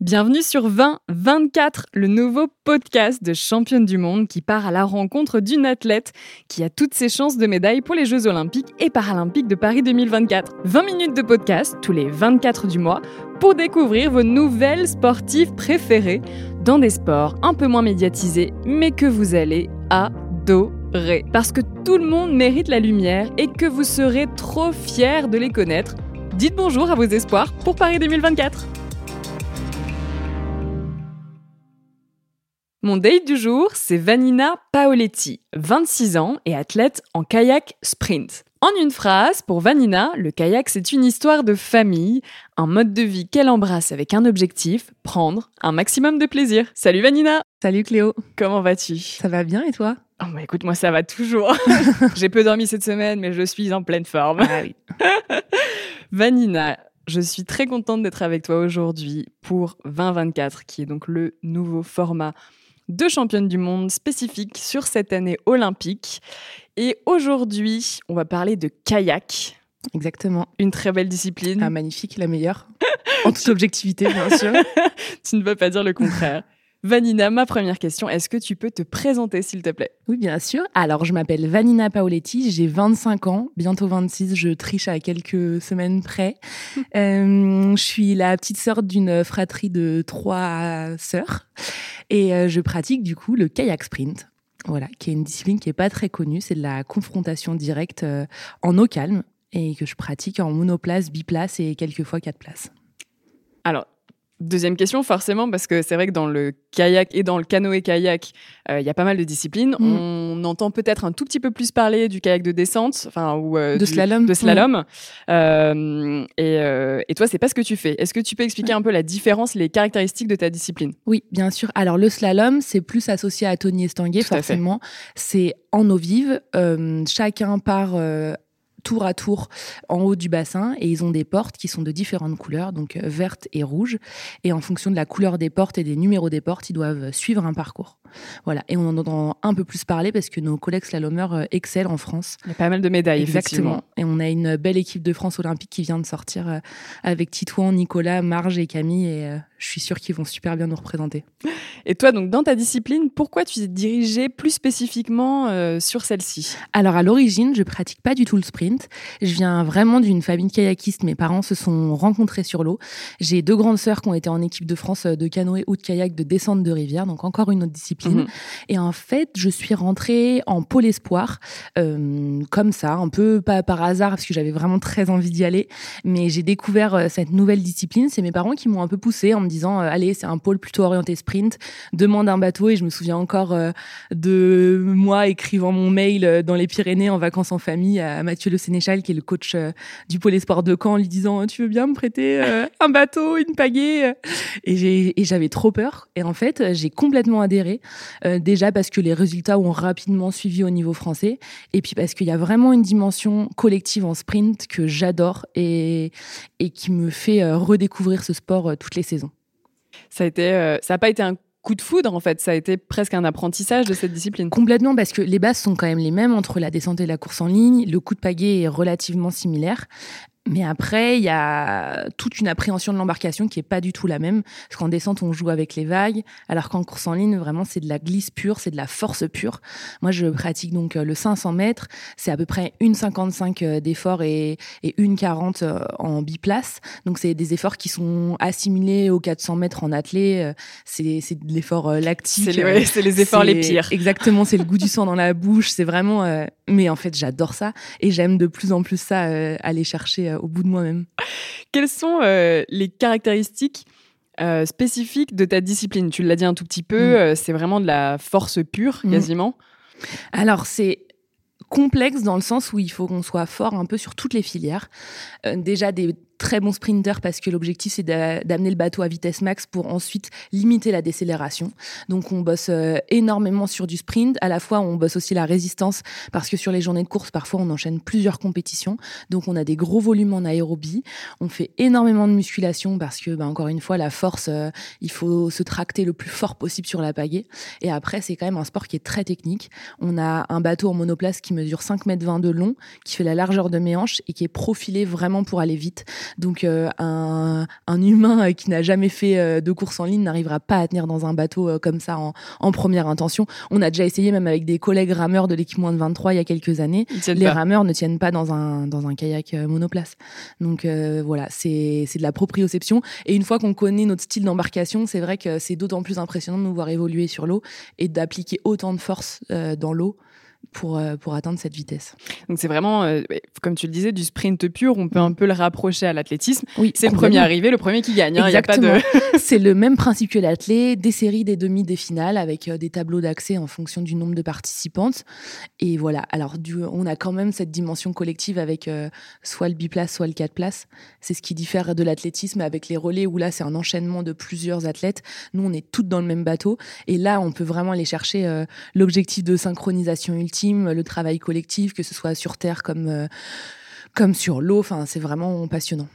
Bienvenue sur 2024, le nouveau podcast de championne du monde qui part à la rencontre d'une athlète qui a toutes ses chances de médaille pour les Jeux olympiques et paralympiques de Paris 2024. 20 minutes de podcast tous les 24 du mois pour découvrir vos nouvelles sportives préférées dans des sports un peu moins médiatisés mais que vous allez adorer. Parce que tout le monde mérite la lumière et que vous serez trop fiers de les connaître. Dites bonjour à vos espoirs pour Paris 2024. Mon date du jour, c'est Vanina Paoletti, 26 ans et athlète en kayak sprint. En une phrase, pour Vanina, le kayak c'est une histoire de famille, un mode de vie qu'elle embrasse avec un objectif, prendre un maximum de plaisir. Salut Vanina Salut Cléo Comment vas-tu? Ça va bien et toi? Oh bah écoute, moi ça va toujours. J'ai peu dormi cette semaine, mais je suis en pleine forme. Ah oui. Vanina, je suis très contente d'être avec toi aujourd'hui pour 2024, qui est donc le nouveau format de championne du monde spécifique sur cette année olympique. Et aujourd'hui, on va parler de kayak. Exactement. Une très belle discipline. Ah, magnifique, la meilleure. en toute objectivité, bien sûr. tu ne peux pas dire le contraire. Vanina, ma première question, est-ce que tu peux te présenter s'il te plaît? Oui, bien sûr. Alors, je m'appelle Vanina Paoletti, j'ai 25 ans, bientôt 26, je triche à quelques semaines près. euh, je suis la petite sœur d'une fratrie de trois sœurs et euh, je pratique du coup le kayak sprint. Voilà, qui est une discipline qui est pas très connue, c'est de la confrontation directe euh, en eau calme et que je pratique en monoplace, biplace et quelquefois quatre places. Alors, Deuxième question, forcément, parce que c'est vrai que dans le kayak et dans le canoë-kayak, euh, il y a pas mal de disciplines. Mm. On entend peut-être un tout petit peu plus parler du kayak de descente, enfin ou euh, De du- slalom. De slalom. Euh, et, euh, et toi, c'est pas ce que tu fais. Est-ce que tu peux expliquer un peu la différence, les caractéristiques de ta discipline? Oui, bien sûr. Alors le slalom, c'est plus associé à Tony Estanguet, Tout forcément. C'est en eau vive. Euh, chacun part euh, tour à tour en haut du bassin et ils ont des portes qui sont de différentes couleurs, donc euh, verte et rouge. Et en fonction de la couleur des portes et des numéros des portes, ils doivent suivre un parcours. Voilà. Et on en entend un peu plus parler parce que nos collègues slalomeurs euh, excellent en France. Il y a pas mal de médailles. Exactement. Et on a une belle équipe de France olympique qui vient de sortir euh, avec Titouan, Nicolas, Marge et Camille. Et euh, je suis sûre qu'ils vont super bien nous représenter. Et toi, donc, dans ta discipline, pourquoi tu t'es dirigé plus spécifiquement euh, sur celle-ci? Alors à l'origine, je pratique pas du tout le sprint. Je viens vraiment d'une famille de kayakistes. Mes parents se sont rencontrés sur l'eau. J'ai deux grandes sœurs qui ont été en équipe de France de canoë ou de kayak de descente de rivière, donc encore une autre discipline. Mhm. Et en fait, je suis rentrée en pôle espoir, euh, comme ça, un peu pas par hasard, parce que j'avais vraiment très envie d'y aller. Mais j'ai découvert euh, cette nouvelle discipline. C'est mes parents qui m'ont un peu poussée en me disant, euh, allez, c'est un pôle plutôt orienté sprint. Demande un bateau. Et je me souviens encore euh, de moi écrivant mon mail dans les Pyrénées en vacances en famille à Mathieu Le Sénéchal, qui est le coach du pôle espoir de Caen, en lui disant, tu veux bien me prêter un bateau, une pagaie? Et j'avais trop peur. Et en fait, j'ai complètement adhéré. Euh, déjà parce que les résultats ont rapidement suivi au niveau français, et puis parce qu'il y a vraiment une dimension collective en sprint que j'adore et, et qui me fait euh, redécouvrir ce sport euh, toutes les saisons. Ça a été, euh, ça n'a pas été un coup de foudre, en fait. Ça a été presque un apprentissage de cette discipline. Complètement parce que les bases sont quand même les mêmes entre la descente et la course en ligne. Le coup de pagaie est relativement similaire. Mais après, il y a toute une appréhension de l'embarcation qui est pas du tout la même. Parce qu'en descente, on joue avec les vagues, alors qu'en course en ligne, vraiment, c'est de la glisse pure, c'est de la force pure. Moi, je pratique donc euh, le 500 mètres. C'est à peu près une 55 euh, d'effort et, et une 40 euh, en biplace. Donc, c'est des efforts qui sont assimilés aux 400 mètres en athlée. Euh, C'est c'est de l'effort lactique. C'est les, ouais, c'est les efforts les pires. Exactement, c'est le goût du sang dans la bouche. C'est vraiment. euh, Mais en fait, j'adore ça et j'aime de plus en plus ça, euh, aller chercher au bout de moi-même. Quelles sont euh, les caractéristiques euh, spécifiques de ta discipline? Tu l'as dit un tout petit peu, Mm. euh, c'est vraiment de la force pure, Mm. quasiment. Alors, c'est complexe dans le sens où il faut qu'on soit fort un peu sur toutes les filières. Euh, déjà des très bons sprinters parce que l'objectif c'est d'a- d'amener le bateau à vitesse max pour ensuite limiter la décélération. Donc on bosse euh, énormément sur du sprint, à la fois on bosse aussi la résistance parce que sur les journées de course parfois on enchaîne plusieurs compétitions. Donc on a des gros volumes en aérobie, on fait énormément de musculation parce que bah, encore une fois la force euh, il faut se tracter le plus fort possible sur la pagaie et après c'est quand même un sport qui est très technique. On a un bateau en monoplace qui mesure 5 mètres 20 de long, qui fait la largeur de mes hanches et qui est profilé vraiment pour aller vite. Donc un, humain qui n'a jamais fait de course en ligne n'arrivera pas à tenir dans un bateau comme ça en, première intention. On a déjà essayé même avec des collègues rameurs de l'équipe moins de 23 il y a quelques années. Les rameurs ne tiennent pas dans un, dans un kayak monoplace. Donc voilà, c'est de la proprioception. Et une fois qu'on connaît notre style d'embarcation, c'est vrai que c'est d'autant plus impressionnant de nous voir évoluer sur l'eau et d'appliquer autant de force dans l'eau pour, euh, pour atteindre cette vitesse. Donc c'est vraiment, euh, comme tu le disais, du sprint pur. On peut un peu le rapprocher à l'athlétisme. Oui, c'est le premier arrivé, le premier qui gagne. Hein, Exactement. De... c'est le même principe que l'athlète, des séries, des demi, des finales, avec euh, des tableaux d'accès en fonction du nombre de participantes. Et voilà. Alors du, on a quand même cette dimension collective avec soit le biplace, soit le 4 places. C'est ce qui diffère de l'athlétisme avec les relais où là c'est un enchaînement de plusieurs athlètes. Nous on est toutes dans le même bateau et là on peut vraiment aller chercher l'objectif de synchronisation le travail collectif, que ce soit sur Terre comme, euh, comme sur l'eau. Enfin, c'est vraiment passionnant.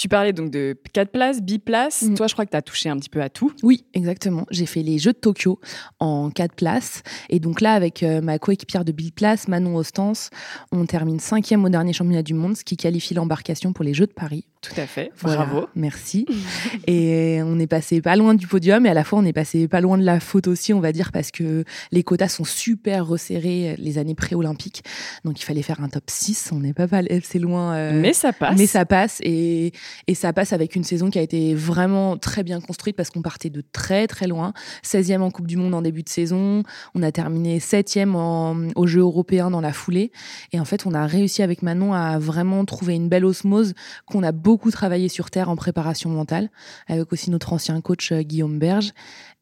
Tu parlais donc de 4 places, biplaces. Mm. Toi, je crois que tu as touché un petit peu à tout. Oui, exactement. J'ai fait les Jeux de Tokyo en 4 places. Et donc là, avec euh, ma coéquipière de biplace, Manon Ostens, on termine cinquième au dernier championnat du monde, ce qui qualifie l'embarcation pour les Jeux de Paris. Tout à fait. Bravo. merci. et on est passé pas loin du podium et à la fois on est passé pas loin de la faute aussi, on va dire, parce que les quotas sont super resserrés les années pré-olympiques. Donc il fallait faire un top 6. On n'est pas c'est loin. Euh, mais ça passe. Mais ça passe. Et, et ça passe avec une saison qui a été vraiment très bien construite parce qu'on partait de très très loin. 16e en Coupe du Monde en début de saison. On a terminé 7e en, aux Jeux européens dans la foulée. Et en fait, on a réussi avec Manon à vraiment trouver une belle osmose qu'on a beaucoup travaillé sur Terre en préparation mentale, avec aussi notre ancien coach euh, Guillaume Berge.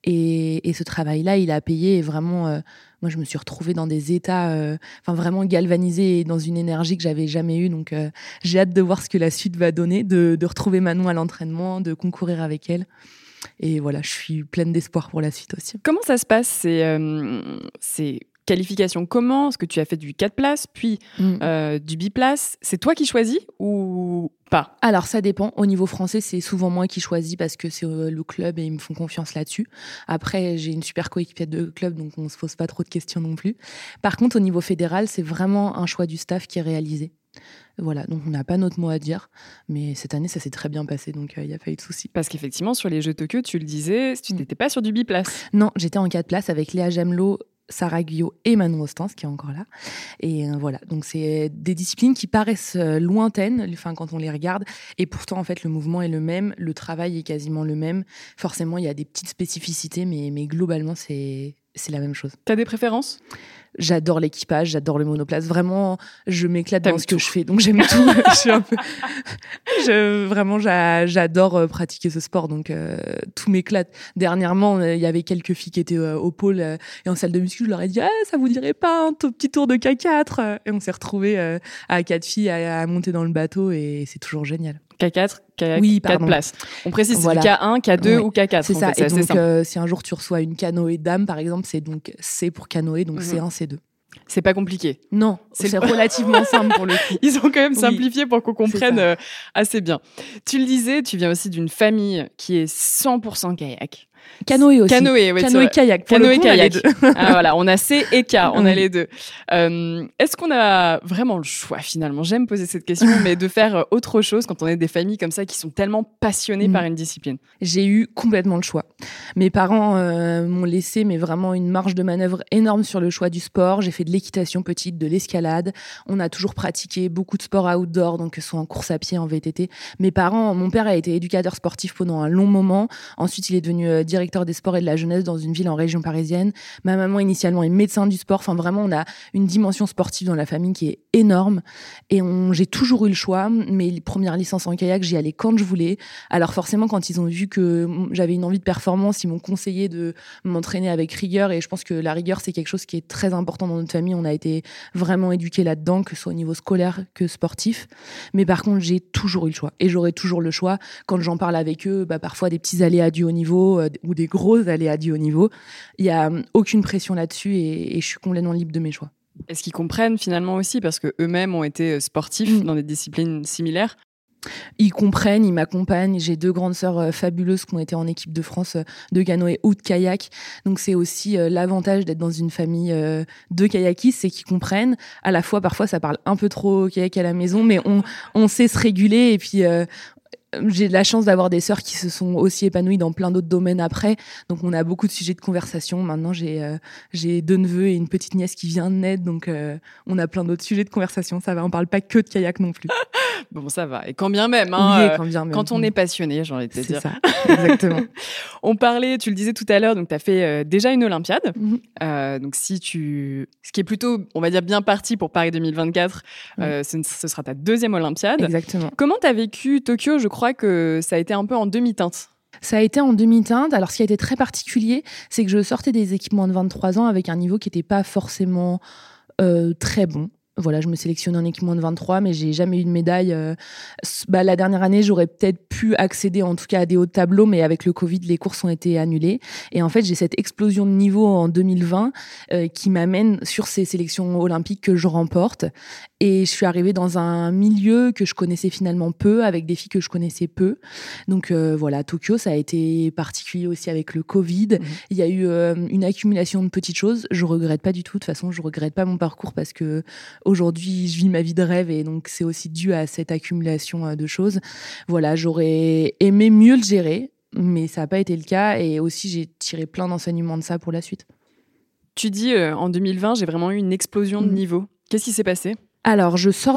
Et, ce travail-là, il a payé et vraiment, euh, moi, je me suis retrouvée dans des états, euh, vraiment galvanisée et dans une énergie que j'avais jamais eue. Donc, j'ai hâte de voir ce que la suite va donner, de, retrouver Manon à l'entraînement, de concourir avec elle. Et voilà, je suis pleine d'espoir pour la suite aussi. Comment ça se passe C'est qualification comment Est-ce que tu as fait du 4 places, puis mm. euh, du biplace C'est toi qui choisis ou pas? Alors ça dépend. Au niveau français, c'est souvent moi qui choisis parce que c'est euh, le club et ils me font confiance là-dessus. Après, j'ai une super coéquipière de club, donc on se pose pas trop de questions non plus. Par contre, au niveau fédéral, c'est vraiment un choix du staff qui est réalisé. Voilà, donc on n'a pas notre mot à dire, mais cette année ça s'est très bien passé, donc il euh, n'y a pas eu de souci. Parce qu'effectivement, sur les Jeux Tokyo, tu le disais, tu mm. n'étais pas sur du biplace. Non, j'étais en 4 places avec Léa Jamelot, Sarah Guyot et Manon Ostens qui est encore là. Et euh, voilà, donc c'est des disciplines qui paraissent euh, lointaines, enfin quand on les regarde, et pourtant en fait le mouvement est le même, le travail est quasiment le même. Forcément, il y a des petites spécificités, mais, mais globalement c'est c'est la même chose. Tu as des préférences? J'adore l'équipage, j'adore le monoplace. Vraiment, je m'éclate dans ce que je fais. Donc j'aime tout. je suis un peu... je, vraiment, j'adore euh, pratiquer ce sport. Donc euh, tout m'éclate. Dernièrement, il y avait quelques filles qui étaient euh, au pôle et en salle de muscu. Je leur ai dit, ah, ça vous dirait pas un petit tour de K4 Et on s'est retrouvés à quatre filles à, à monter dans le bateau et c'est toujours génial. K4, K4 oui, places. On précise c'est K1, K2 ou K4. C'est ça. et donc, euh, si un jour tu reçois une canoë dame, par exemple, c'est donc C pour canoë, donc C1, mhm. C2. C'est pas compliqué. Non, c'est relativement simple pour le coup. Ils ont quand même simplifié pour qu'on comprenne euh, assez bien. Tu le disais, tu viens aussi d'une famille qui est 100% kayak. Canoë aussi. Canoë, oui. Canoë kayak. Canoë kayak. ah, voilà, on a C et K, on a les deux. Euh, Est-ce qu'on a vraiment le choix finalement? J'aime poser cette question, mais de faire euh, autre chose quand on est des familles comme ça qui sont tellement passionnées par mm. une discipline? J'ai eu complètement le choix. Mes parents euh, m'ont laissé, mais vraiment une marge de manœuvre énorme sur le choix du sport. J'ai fait de l'équitation petite, de l'escalade. On a toujours pratiqué beaucoup de sports outdoor, donc que ce soit en course à pied, en VTT. Mes parents, mon père a été éducateur sportif pendant un long moment. Ensuite, il est devenu euh, directeur des sports et de la jeunesse dans une ville en région parisienne. Ma maman initialement est médecin du sport. Enfin vraiment, on a une dimension sportive dans la famille qui est énorme. Et j'ai toujours eu le choix. Mes premières licences en kayak, j'y allais quand je voulais. Alors forcément, quand ils ont vu que j'avais une envie de performance, ils m'ont conseillé de m'entraîner avec rigueur. Et je pense que la rigueur, c'est quelque chose qui est très important dans notre famille. On a été vraiment éduqués là-dedans, que ce soit au niveau scolaire que sportif. Mais par contre, j'ai toujours eu le choix. Et j'aurai toujours le choix. Quand j'en parle avec eux, bah, parfois des petits aléas du haut niveau euh, ou des gros aléas du haut niveau. Il n'y a hum, aucune pression là-dessus et, je suis complètement libre de mes choix. Est-ce qu'ils comprennent finalement aussi, parce qu'eux-mêmes ont été euh, sportifs mm. dans des disciplines similaires? Ils comprennent, ils m'accompagnent. J'ai deux grandes sœurs euh, fabuleuses qui ont été en équipe de France euh, de canoë ou de kayak. Donc c'est aussi l'avantage d'être dans une famille de kayakistes, c'est qu'ils comprennent. À la fois, parfois, ça parle un peu trop kayak à la maison, mais on, on sait se réguler et puis j'ai de la chance d'avoir des sœurs qui se sont aussi épanouies dans plein d'autres domaines après. Donc on a beaucoup de sujets de conversation. Maintenant j'ai j'ai deux neveux et une petite nièce qui vient de naître, donc on a plein d'autres sujets de conversation. Ça va, on parle pas que de kayak non plus. Bon, ça va. Et quand bien même, hein, quand, bien même. quand on est passionné, j'ai envie de te dire. Ça, exactement. on parlait, tu le disais tout à l'heure, donc tu as fait euh, déjà une Olympiade. Mhm. euh, donc si tu... Ce qui est plutôt, on va dire, bien parti pour Paris 2024, euh, ce, ce, sera ta deuxième Olympiade. Exactement. Comment tu as vécu Tokyo Je crois que ça a été un peu en demi-teinte. Ça a été en demi-teinte. Alors, ce qui a été très particulier, c'est que je sortais des équipements de 23 ans avec un niveau qui n'était pas forcément euh, très bon. Voilà, je me sélectionnais en équipement de 23, mais j'ai jamais eu de médaille. Euh, bah, la dernière année, j'aurais peut-être pu accéder en tout cas à des hauts tableaux, mais avec le Covid, les courses ont été annulées. Et en fait, j'ai cette explosion de niveau en 2020 euh, qui m'amène sur ces sélections olympiques que je remporte. Et je suis arrivée dans un milieu que je connaissais finalement peu, avec des filles que je connaissais peu. Donc euh, voilà, Tokyo, ça a été particulier aussi avec le Covid. Mmh. Il y a eu une accumulation de petites choses. Je regrette pas du tout. De toute façon, je regrette pas mon parcours parce que Aujourd'hui, je vis ma vie de rêve et donc c'est aussi dû à cette accumulation euh, de choses. Voilà, j'aurais aimé mieux le gérer, mais ça n'a pas été le cas et aussi j'ai tiré plein d'enseignements de ça pour la suite. Tu dis euh, en 2020, j'ai vraiment eu une explosion de mmh. niveau. Qu'est-ce qui s'est passé? Alors, je sors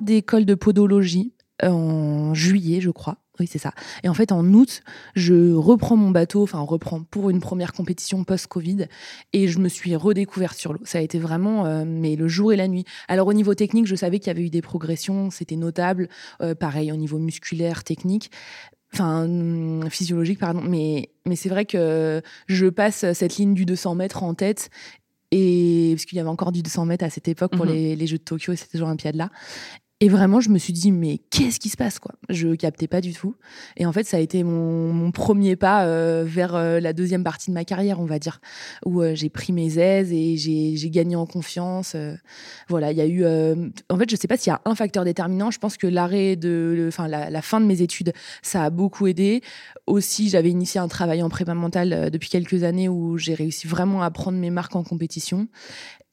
D'école de podologie euh, en juillet, je crois. Oui, c'est ça. Et en fait, en août, je reprends mon bateau, enfin, reprends pour une première compétition post-Covid, et je me suis redécouverte sur l'eau. Ça a été vraiment, euh, mais le jour et la nuit. Alors, au niveau technique, je savais qu'il y avait eu des progressions, c'était notable. Euh, pareil, au niveau musculaire, technique enfin hum, physiologique pardon mais mais c'est vrai que je passe cette ligne du 200 mètres en tête et parce qu'il y avait encore du 200 mètres à cette époque pour mhm. les, les, Jeux de Tokyo et ces Olympiades là et vraiment, je me suis dit, mais qu'est-ce qui se passe, quoi? Je captais pas du tout. Et en fait, ça a été mon, premier pas euh, vers euh, la deuxième partie de ma carrière, on va dire, où euh, j'ai pris mes aises et j'ai gagné en confiance. voilà, il y a eu. en fait, je sais pas s'il y a un facteur déterminant. Je pense que l'arrêt de, enfin, la, la, fin de mes études, ça a beaucoup aidé. Aussi, j'avais initié un travail en prépa mentale depuis quelques années où j'ai réussi vraiment à prendre mes marques en compétition.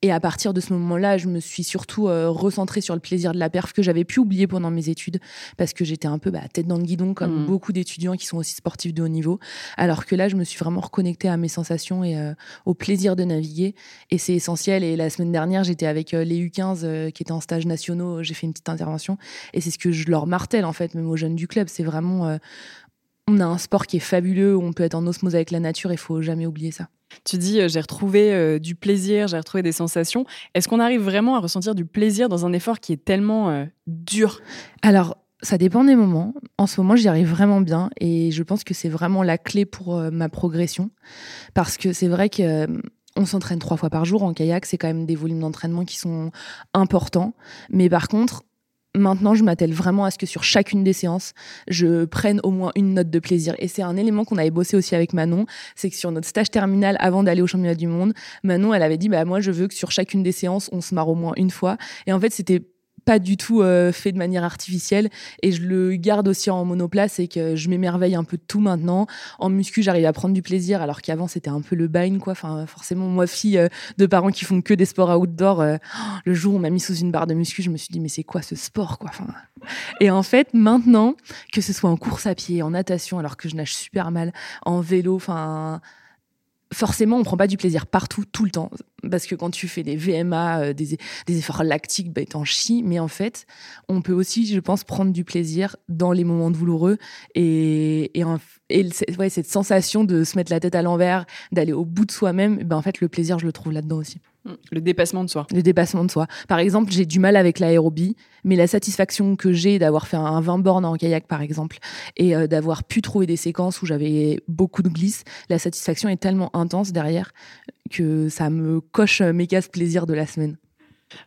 Et à partir de ce moment-là, je me suis surtout euh, recentrée sur le plaisir de la perf que j'avais pu oublier pendant mes études parce que j'étais un peu bah, tête dans le guidon comme mmh. beaucoup d'étudiants qui sont aussi sportifs de haut niveau. Alors que là, je me suis vraiment reconnectée à mes sensations et euh, au plaisir de naviguer. Et c'est essentiel. Et la semaine dernière, j'étais avec euh, les U15 qui étaient en stage nationaux. J'ai fait une petite intervention et c'est ce que je leur martèle en fait, même aux jeunes du club. C'est vraiment on a un sport qui est fabuleux, on peut être en osmose avec la nature, il faut jamais oublier ça. Tu dis, euh, j'ai retrouvé euh, du plaisir, j'ai retrouvé des sensations. Est-ce qu'on arrive vraiment à ressentir du plaisir dans un effort qui est tellement euh, dur? Alors, ça dépend des moments. En ce moment, j'y arrive vraiment bien et je pense que c'est vraiment la clé pour ma progression. Parce que c'est vrai que on s'entraîne trois fois par jour en kayak, c'est quand même des volumes d'entraînement qui sont importants. Mais par contre, Maintenant, je m'attelle vraiment à ce que sur chacune des séances, je prenne au moins une note de plaisir. Et c'est un élément qu'on avait bossé aussi avec Manon, c'est que sur notre stage terminal, avant d'aller au championnat du monde, Manon, elle avait dit, bah moi, je veux que sur chacune des séances, on se marre au moins une fois. Et en fait, c'était pas du tout euh, fait de manière artificielle et je le garde aussi en monoplace et que je m'émerveille un peu de tout maintenant. En muscu, j'arrive à prendre du plaisir alors qu'avant c'était un peu le bain quoi. Enfin forcément moi fille euh, de parents qui font que des sports outdoor, euh, le jour où on m'a mis sous une barre de muscu, je me suis dit mais c'est quoi ce sport quoi? Enfin et en fait maintenant que ce soit en course à pied, en natation alors que je nage super mal, en vélo, enfin forcément, on prend pas du plaisir partout, tout le temps. Parce que quand tu fais des VMA, euh, des, efforts lactiques, bah, t'en chies. Mais en fait, on peut aussi, je pense, prendre du plaisir dans les moments douloureux. Et, et, cette sensation de se mettre la tête à l'envers, d'aller au bout de soi-même, ben, en fait, le plaisir, je le trouve là-dedans aussi. Mm. Le dépassement de soi. Le dépassement de soi. Par exemple, j'ai du mal avec l'aérobie, mais la satisfaction que j'ai d'avoir fait un 20 bornes en kayak, par exemple, et euh, d'avoir pu trouver des séquences où j'avais beaucoup de glisse, la satisfaction est tellement intense derrière que ça me coche mes casse plaisir de la semaine.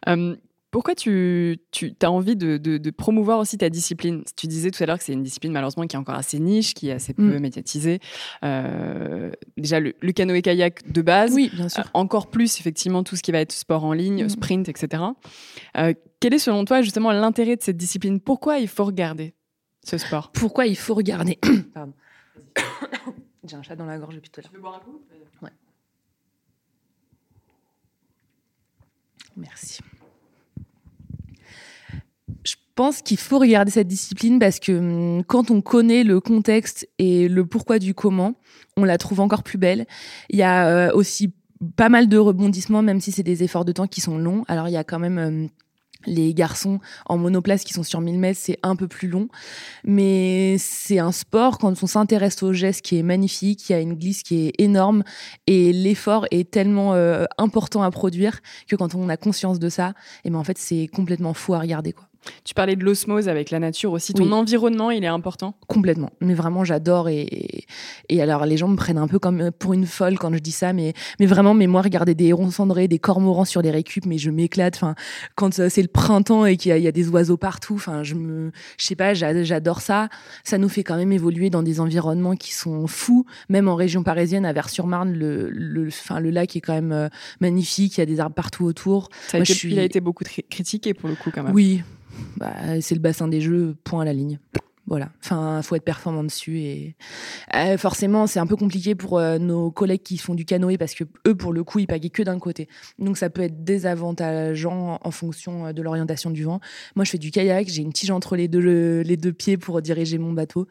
Euh, pourquoi tu, tu as envie de, promouvoir aussi ta discipline? Tu disais tout à l'heure que c'est une discipline malheureusement qui est encore assez niche, qui est assez peu mm. médiatisée. Euh, déjà, le, canoë-kayak de base. Oui, bien sûr. Euh, encore plus, effectivement, tout ce qui va être sport en ligne, mm. sprint, etc. Euh, quel est selon toi justement l'intérêt de cette discipline? Pourquoi il faut regarder ce sport? Pourquoi il faut regarder? Pardon. J'ai un chat dans la gorge depuis tout à l'heure. Tu veux boire un coup? Ouais. Merci pense qu'il faut regarder cette discipline parce que hum, quand on connaît le contexte et le pourquoi du comment, on la trouve encore plus belle. Il y a euh, aussi pas mal de rebondissements, même si c'est des efforts de temps qui sont longs. Alors il y a quand même hum, les garçons en monoplace qui sont sur 1000 mètres, c'est un peu plus long. Mais c'est un sport, quand on s'intéresse au geste, qui est magnifique, il y a une glisse qui est énorme et l'effort est tellement euh, important à produire que quand on a conscience de ça, et eh ben en fait, c'est complètement fou à regarder. quoi. Tu parlais de l'osmose avec la nature aussi. Ton environnement, il est important? Complètement. Mais vraiment, j'adore. Et, et alors, les gens me prennent un peu comme pour une folle quand je dis ça. Mais, mais vraiment, mais moi, regarder des hérons cendrés, des cormorans sur des récup, mais je m'éclate. Enfin, quand euh, c'est le printemps et qu'il y, a des oiseaux partout, enfin, je me, je sais pas, j'adore ça. Ça nous fait quand même évoluer dans des environnements qui sont fous. Même en région parisienne, à Vers-sur-Marne, le, le, enfin, le lac est quand même euh, magnifique. Il y a des arbres partout autour. Ça Il a été beaucoup critiqué pour le coup, quand même. Oui, bah, c'est le bassin des jeux, point à la ligne. Voilà. Enfin, faut être performant dessus et euh, forcément, c'est un peu compliqué pour euh, nos collègues qui font du canoë parce que eux, pour le coup, ils pagaient que d'un côté. Donc, ça peut être désavantageant en fonction euh, de l'orientation du vent. Moi, je fais du kayak, j'ai une tige entre les deux, pieds pour diriger mon bateau.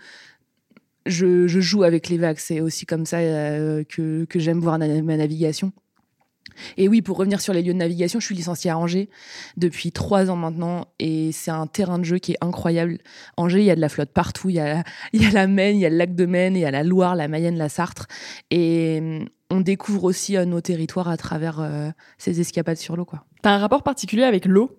Je, joue avec les vagues. C'est aussi comme ça que, que j'aime voir ma navigation. Et oui, pour revenir sur les lieux de navigation, je suis licenciée à Angers depuis trois ans maintenant et c'est un terrain de jeu qui est incroyable. Angers, il y a de la flotte partout. Il y a, il y a la Maine, il y a le lac de Maine, il y a la Loire, la Mayenne, la Sarthe. Et hum, on découvre aussi euh, nos territoires à travers euh, ces escapades sur l'eau. Tu as un rapport particulier avec l'eau?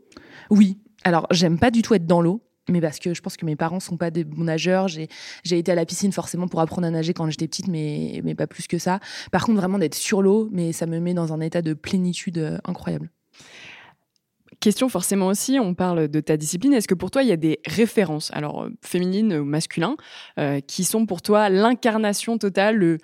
Oui. Alors, j'aime pas du tout être dans l'eau mais parce que je pense que mes parents sont pas des bons nageurs. J'ai, été à la piscine forcément pour apprendre à nager quand j'étais petite, mais, mais pas plus que ça. Par contre, vraiment d'être sur l'eau, mais ça me met dans un état de plénitude euh, incroyable. Question forcément aussi, on parle de ta discipline. Est-ce que pour toi, il y a des références, alors euh, féminines ou masculines, euh, qui sont pour toi l'incarnation totale, le,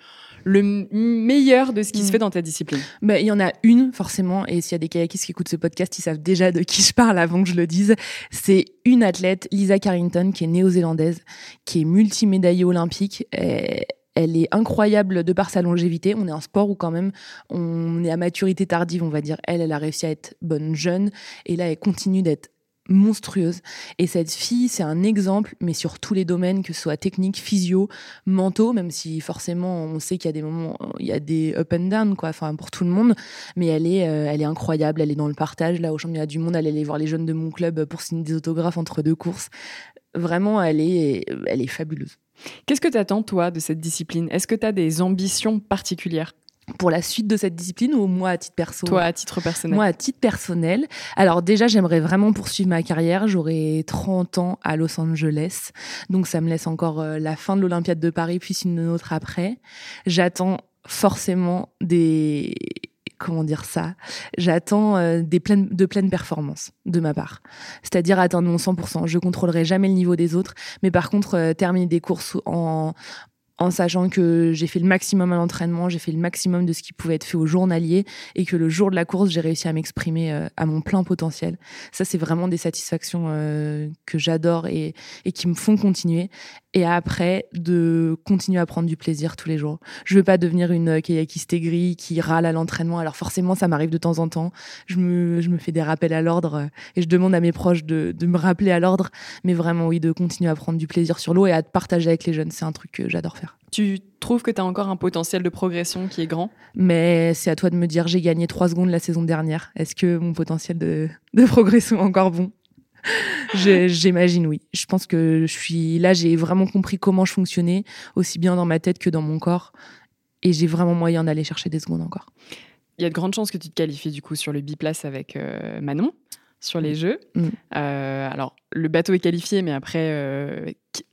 le meilleur de ce qui se mm. fait dans ta discipline? Bah, Il y en a une, forcément, et s'il y a des kayakistes qui écoutent ce podcast, ils savent déjà de qui je parle avant que je le dise. C'est une athlète, Lisa Carrington, qui est néo-zélandaise, qui est multimédaillée olympique. Elle est incroyable de par sa longévité. On est un sport où quand même on est à maturité tardive, on va dire. Elle, elle a réussi à être bonne jeune et là, elle continue d'être monstrueuse. Et cette fille, c'est un exemple, mais sur tous les domaines, que ce soit technique, physio, mentaux, même si forcément on sait qu'il y a des moments, il y a des up and down, quoi, enfin pour tout le monde. Mais elle est, euh, elle est incroyable, elle est dans le partage. Là, au championnat du monde, elle allait voir les jeunes de mon club pour signer des autographes entre deux courses. Vraiment, elle est, elle est fabuleuse. Qu'est-ce que tu attends, toi, de cette discipline? Est-ce que tu as des ambitions particulières? Pour la suite de cette discipline ou moi à titre perso? Toi à titre personnel Moi à titre personnel. Alors déjà, j'aimerais vraiment poursuivre ma carrière. J'aurai 30 ans à Los Angeles. Donc ça me laisse encore euh, la fin de l'Olympiade de Paris, puis une autre après. J'attends forcément des comment dire ça J'attends euh, des pleines, de pleines performances de ma part. C'est-à-dire atteindre mon 100%. Je contrôlerai jamais le niveau des autres, mais par contre euh, terminer des courses en, en sachant que j'ai fait le maximum à l'entraînement, j'ai fait le maximum de ce qui pouvait être fait au journalier et que le jour de la course, j'ai réussi à m'exprimer euh, à mon plein potentiel. Ça, c'est vraiment des satisfactions euh, que j'adore et, qui me font continuer et après de continuer à prendre du plaisir tous les jours. Je veux pas devenir une kayakiste aigrie qui râle à l'entraînement. Alors forcément, ça m'arrive de temps en temps. Je me, fais des rappels à l'ordre euh, et je demande à mes proches de, de me rappeler à l'ordre. Mais vraiment, oui, de continuer à prendre du plaisir sur l'eau et à partager avec les jeunes. C'est un truc que j'adore faire. Tu trouves que tu as encore un potentiel de progression qui est grand? Mais c'est à toi de me dire, j'ai gagné 3 secondes la saison dernière. Est-ce que mon potentiel de, de progression est encore bon? J'imagine, oui. Je pense que je suis là, j'ai vraiment compris comment je fonctionnais, aussi bien dans ma tête que dans mon corps. Et j'ai vraiment moyen d'aller chercher des secondes encore. Il y a de grandes chances que tu te qualifies du coup sur le biplace avec euh, Manon sur les jeux. Mm. Euh, alors, le bateau est qualifié, mais après, euh,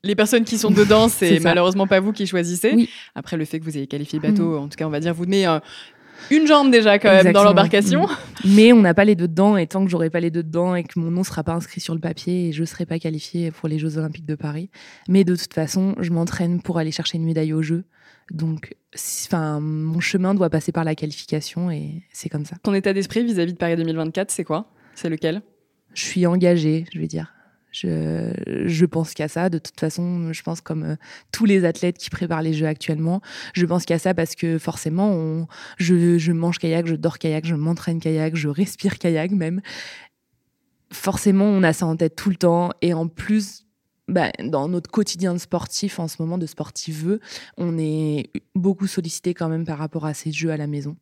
les personnes qui sont dedans, c'est malheureusement pas vous qui choisissez. Oui. Après, le fait que vous ayez qualifié le bateau, en tout cas, on va dire, vous met euh, une jambe déjà quand même dans l'embarcation. Mais on n'a pas les deux dedans, et tant que j'aurai pas les deux dedans et que mon nom sera pas inscrit sur le papier, et je serai pas qualifiée pour les Jeux Olympiques de Paris. Mais de toute façon, je m'entraîne pour aller chercher une médaille aux Jeux. Donc, enfin, mon chemin doit passer par la qualification, et c'est comme ça. Ton état d'esprit vis-à-vis de Paris 2024, c'est quoi? C'est lequel? Je suis engagée, je vais dire. Je, pense qu'à ça. De toute façon, je pense comme euh, tous les athlètes qui préparent les Jeux actuellement, je pense qu'à ça parce que forcément, je mange kayak, je dors kayak, je m'entraîne kayak, je respire kayak même. Forcément, on a ça en tête tout le temps. Et en plus, bah, dans notre quotidien de sportif, en ce moment de sportiveux, on est beaucoup sollicité quand même par rapport à ces Jeux à la maison.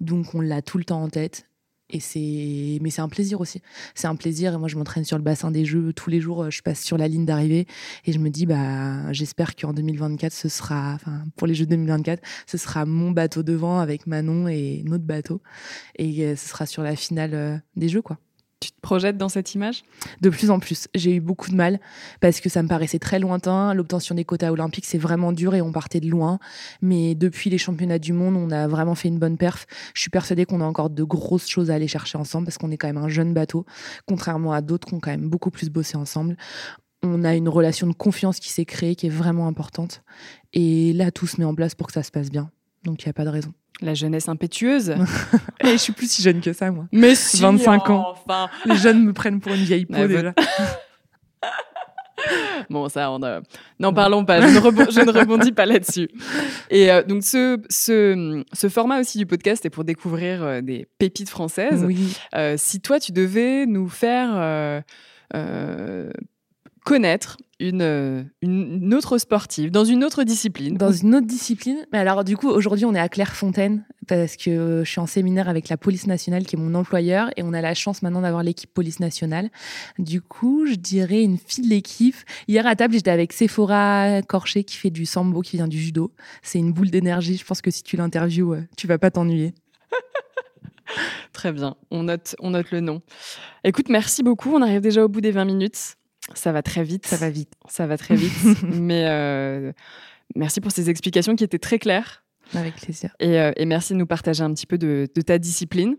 Donc, on l'a tout le temps en tête. Et c'est, mais c'est un plaisir aussi c'est un plaisir. Et moi, je m'entraîne sur le bassin des Jeux tous les jours. Je passe sur la ligne d'arrivée et je me dis, bah, j'espère qu'en 2024, ce sera, enfin, pour les Jeux 2024, ce sera mon bateau devant avec Manon et notre bateau. Et euh, ce sera sur la finale euh, des Jeux, quoi. Tu te projettes dans cette image? De plus en plus, j'ai eu beaucoup de mal parce que ça me paraissait très lointain. L'obtention des quotas olympiques, c'est vraiment dur et on partait de loin. Mais depuis les championnats du monde, on a vraiment fait une bonne perf. Je suis persuadée qu'on a encore de grosses choses à aller chercher ensemble parce qu'on est quand même un jeune bateau, contrairement à d'autres qui ont quand même beaucoup plus bossé ensemble. On a une relation de confiance qui s'est créée, qui est vraiment importante. Et là, tout se met en place pour que ça se passe bien. Donc, il n'y a pas de raison. La jeunesse impétueuse Et je suis plus si jeune que ça, moi. Mais si, 25 ans. Enfin, Les jeunes me prennent pour une vieille peau déjà. Bon, ça, on a- n'en parlons pas. Je ne, rebond- je ne rebondis pas là-dessus. Et euh, donc, ce, ce, ce format aussi du podcast est pour découvrir euh, des pépites françaises. Oui. Euh, si toi, tu devais nous faire euh, euh, connaître une, euh, une, autre sportive dans une autre discipline, Dans une autre discipline. Mais alors, du coup, aujourd'hui, on est à Clairefontaine parce que je suis en séminaire avec la police nationale qui est mon employeur et on a la chance maintenant d'avoir l'équipe police nationale. Du coup, je dirais une fille de l'équipe. Hier à table, j'étais avec Sephora Corché qui fait du sambo, qui vient du judo. C'est une boule d'énergie. Je pense que si tu l'interviews, euh, tu vas pas t'ennuyer. Très bien, on note, on note le nom. Écoute, merci beaucoup. On arrive déjà au bout des 20 minutes. Ça va très vite. Ça va vite. Ça va très vite. Mais euh, merci pour ces explications qui étaient très claires. Avec plaisir. Et, euh, et merci de nous partager un petit peu de, de ta discipline.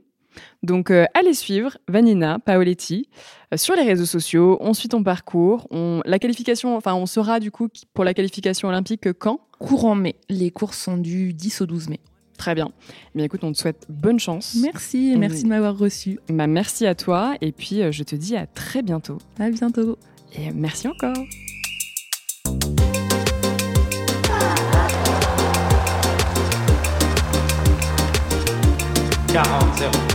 Donc, euh, allez suivre Vanina Paoletti euh, sur les réseaux sociaux. On suit ton parcours. On, la qualification, enfin, on saura du coup pour la qualification olympique quand? Courant mai. Les courses sont du 10 au 12 mai. Très bien. Bien, écoute, on te souhaite bonne chance. Merci. Merci de m'avoir reçu. Bah, merci à toi. Et puis, euh, je te dis à très bientôt. À bientôt. Et merci encore. Quarante